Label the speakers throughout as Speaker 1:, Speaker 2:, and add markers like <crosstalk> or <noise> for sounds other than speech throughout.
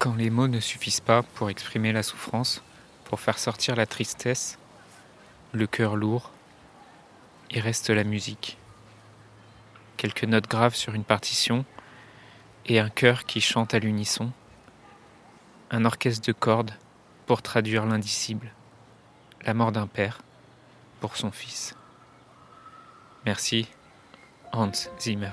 Speaker 1: Quand les mots ne suffisent pas pour exprimer la souffrance, pour faire sortir la tristesse, le cœur lourd, il reste la musique. Quelques notes graves sur une partition et un cœur qui chante à l'unisson. Un orchestre de cordes pour traduire l'indicible. La mort d'un père pour son fils. Merci, Hans Zimmer.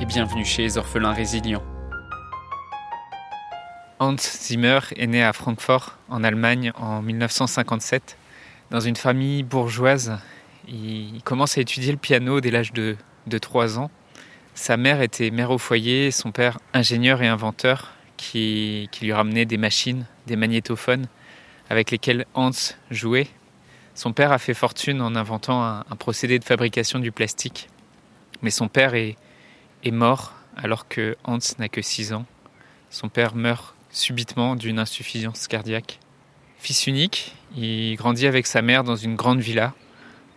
Speaker 2: et bienvenue chez les orphelins résilients.
Speaker 1: Hans Zimmer est né à Francfort, en Allemagne, en 1957, dans une famille bourgeoise. Il commence à étudier le piano dès l'âge de, de 3 ans. Sa mère était mère au foyer, son père ingénieur et inventeur qui, lui ramenait des machines, des magnétophones avec lesquels Hans jouait. Son père a fait fortune en inventant un procédé de fabrication du plastique. Mais son père est, est mort alors que Hans n'a que 6 ans. Son père meurt subitement d'une insuffisance cardiaque. Fils unique, il grandit avec sa mère dans une grande villa.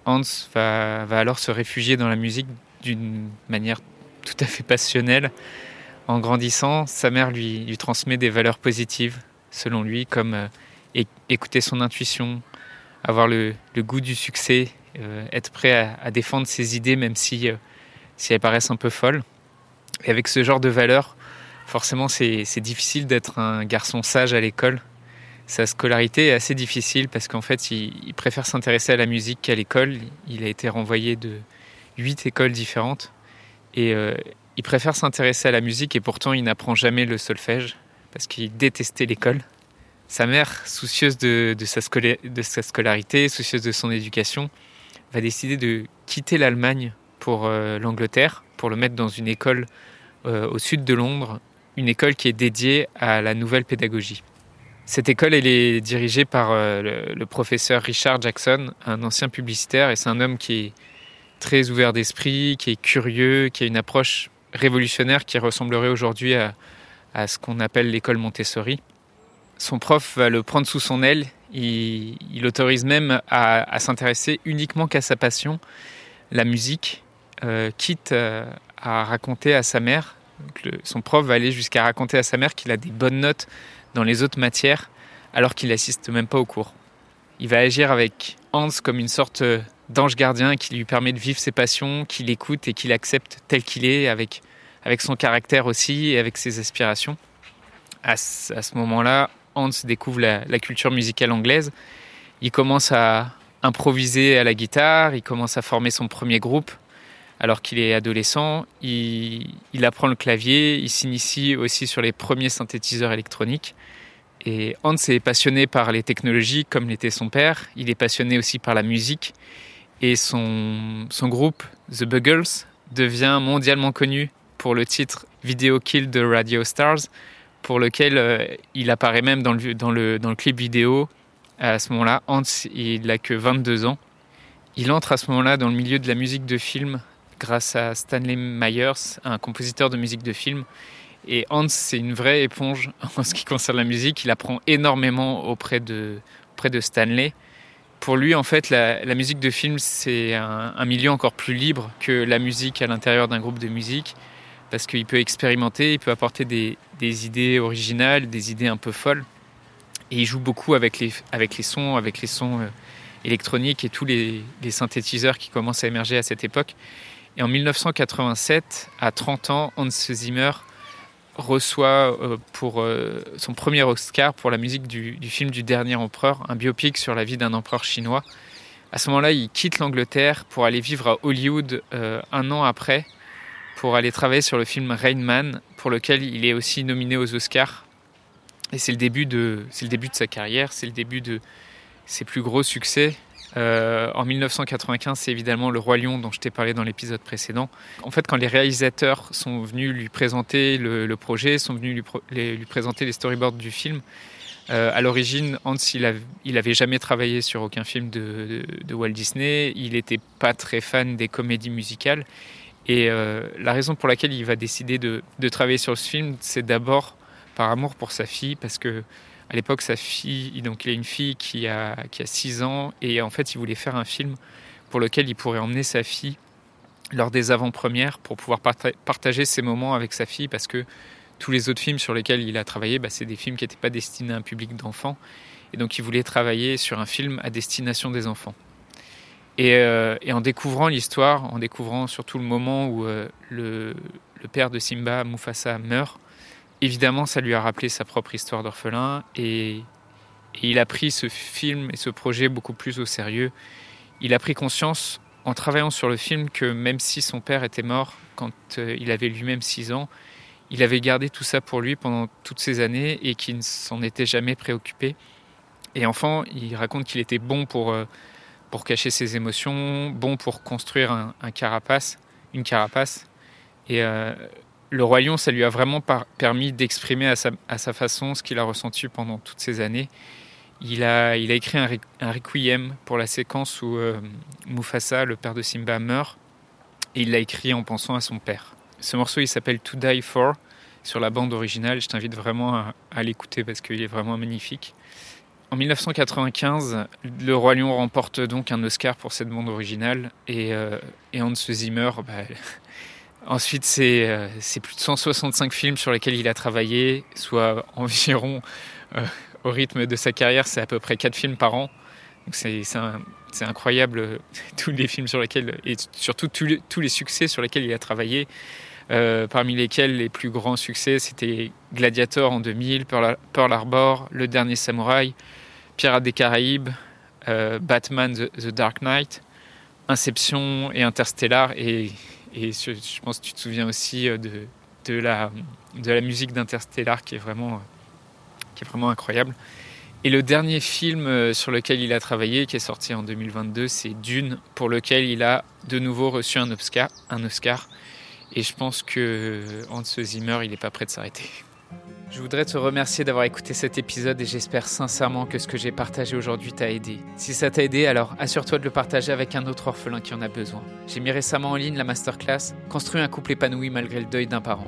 Speaker 1: Hans va, va alors se réfugier dans la musique d'une manière tout à fait passionnelle. En grandissant, sa mère lui, lui transmet des valeurs positives, selon lui, comme euh, écouter son intuition, avoir le, goût du succès, euh, être prêt à, à, défendre ses idées même si, euh, si elles paraissent un peu folles. Et avec ce genre de valeurs, forcément c'est difficile d'être un garçon sage à l'école. Sa scolarité est assez difficile parce qu'en fait il, préfère s'intéresser à la musique qu'à l'école. Il a été renvoyé de huit écoles différentes et euh, il préfère s'intéresser à la musique et pourtant il n'apprend jamais le solfège parce qu'il détestait l'école. Sa mère, soucieuse de, de, sa de, sa scolarité, soucieuse de son éducation, va décider de quitter l'Allemagne pour euh, l'Angleterre, pour le mettre dans une école euh, au sud de Londres, une école qui est dédiée à la nouvelle pédagogie. Cette école, est dirigée par euh, le, professeur Richard Jackson, un ancien publicitaire, et c'est un homme qui est très ouvert d'esprit, qui est curieux, qui a une approche révolutionnaire qui ressemblerait aujourd'hui à, ce qu'on appelle l'école Montessori. Son prof va le prendre sous son aile, il, il autorise même à, s'intéresser uniquement qu'à sa passion, la musique, euh, quitte à raconter à sa mère, son prof va aller jusqu'à raconter à sa mère qu'il a des bonnes notes dans les autres matières alors qu'il n'assiste même pas au cours. Il va agir avec Hans comme une sorte d'ange gardien qui lui permet de vivre ses passions, qu'il écoute et qu'il accepte tel qu'il est, avec, avec son caractère aussi et avec ses aspirations. À, ce moment-là, Hans découvre la, culture musicale anglaise. Il commence à improviser à la guitare, il commence à former son premier groupe alors qu'il est adolescent. Il, apprend le clavier, il s'initie aussi sur les premiers synthétiseurs électroniques. Et Hans est passionné par les technologies comme l'était son père. Il est passionné aussi par la musique. Et son, son groupe, The Buggles, devient mondialement connu pour le titre Video Kill the Radio Stars, pour lequel euh, il apparaît même dans le, dans le, dans le clip vidéo. À ce moment-là, Hans, il n'a que 22 ans. Il entre à ce moment-là dans le milieu de la musique de film grâce à Stanley Myers, un compositeur de musique de film. Et Hans, c'est une vraie éponge <laughs> en ce qui concerne la musique. Il apprend énormément auprès de, auprès de Stanley. Pour lui, en fait, la, musique de film, c'est un, un, milieu encore plus libre que la musique à l'intérieur d'un groupe de musique, parce qu'il peut expérimenter, il peut apporter des, des, idées originales, des idées un peu folles. Et il joue beaucoup avec les, avec les sons, avec les sons euh, électroniques et tous les, les synthétiseurs qui commencent à émerger à cette époque. Et en 1987, à 30 ans, Hans Zimmer reçoit euh, pour euh, son premier Oscar pour la musique du, film du dernier empereur, un biopic sur la vie d'un empereur chinois. À ce moment-là, il quitte l'Angleterre pour aller vivre à Hollywood euh, un an après, pour aller travailler sur le film Rain Man, pour lequel il est aussi nominé aux Oscars. Et c'est le début de, c'est le début de sa carrière, c'est le début de ses plus gros succès. Euh, en 1995, c'est évidemment Le Roi Lion dont je t'ai parlé dans l'épisode précédent. En fait, quand les réalisateurs sont venus lui présenter le, projet, sont venus lui, présenter les storyboards du film, euh, à l'origine, Hans, il, n'avait jamais travaillé sur aucun film de, Walt Disney. Il n'était pas très fan des comédies musicales. Et euh, la raison pour laquelle il va décider de, travailler sur ce film, c'est d'abord par amour pour sa fille, parce que à l'époque, sa fille, donc il a une fille qui a, qui a 6 ans, et en fait, il voulait faire un film pour lequel il pourrait emmener sa fille lors des avant-premières pour pouvoir partager ces moments avec sa fille, parce que tous les autres films sur lesquels il a travaillé, bah, c'est des films qui n'étaient pas destinés à un public d'enfants, et donc il voulait travailler sur un film à destination des enfants. Et, euh, en découvrant l'histoire, en découvrant surtout le moment où euh, le, le, père de Simba, Mufasa, meurt, évidemment, ça lui a rappelé sa propre histoire d'orphelin et, il a pris ce film et ce projet beaucoup plus au sérieux. Il a pris conscience, en travaillant sur le film, que même si son père était mort quand euh, il avait lui-même 6 ans, il avait gardé tout ça pour lui pendant toutes ces années et qu'il ne s'en était jamais préoccupé. Et enfin, il raconte qu'il était bon pour, euh, pour cacher ses émotions, bon pour construire un, carapace, une carapace. Et euh, le royaume, ça lui a vraiment permis d'exprimer à sa, façon ce qu'il a ressenti pendant toutes ces années. Il a, écrit un, requiem pour la séquence où euh, Mufasa, le père de Simba, meurt. Et il l'a écrit en pensant à son père. Ce morceau, il s'appelle To Die For sur la bande originale. Je t'invite vraiment à, l'écouter parce qu'il est vraiment magnifique. En 1995, le Roi Lion remporte donc un Oscar pour cette bande originale et, euh, Hans Zimmer, bah, Ensuite, euh, c'est plus de 165 films sur lesquels il a travaillé, soit <laughs> environ, euh, au rythme de sa carrière, c'est à peu près 4 films par an. C'est incroyable euh, <laughs> tous les films sur lesquels, et surtout tous les, succès sur lesquels il a travaillé, parmi lesquels les plus grands succès, c'était Gladiator en 2000, Pearl, Harbor, Le Dernier Samouraï, Pirates des Caraïbes, Batman The Dark Knight, Inception et Interstellar, et et je, pense que tu te souviens aussi euh, de, de, la, de la musique d'Interstellar qui, est vraiment, euh, qui est vraiment incroyable. Et le dernier film euh, sur lequel il a travaillé, qui est sorti en 2022, c'est Dune, pour lequel il a de nouveau reçu un Oscar. Un Oscar. Et je pense que Hans Zimmer, il n'est pas prêt de s'arrêter. Je voudrais te remercier d'avoir écouté cet épisode et j'espère sincèrement que ce que j'ai partagé aujourd'hui t'a aidé. Si ça t'a aidé, alors assure-toi de le partager avec un autre orphelin qui en a besoin. J'ai mis récemment en ligne la masterclass Construire un couple épanoui malgré le deuil d'un parent.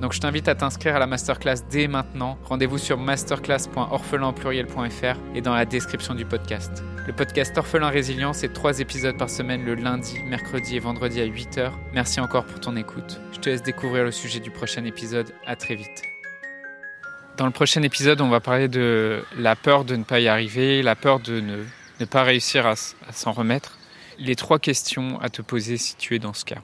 Speaker 1: Donc je t'invite à t'inscrire à la masterclass dès maintenant. Rendez-vous sur masterclass.orphelinpluriel.fr et dans la description du podcast. Le podcast Orphelin Résilient, c'est trois épisodes par semaine le lundi, mercredi et vendredi à 8h. Merci encore pour ton écoute. Je te laisse découvrir le sujet du prochain épisode. À très vite. Dans le prochain épisode, on va parler de la peur de ne pas y arriver, la peur de ne, pas réussir à s'en remettre. Les trois questions à te poser si tu es dans ce cas.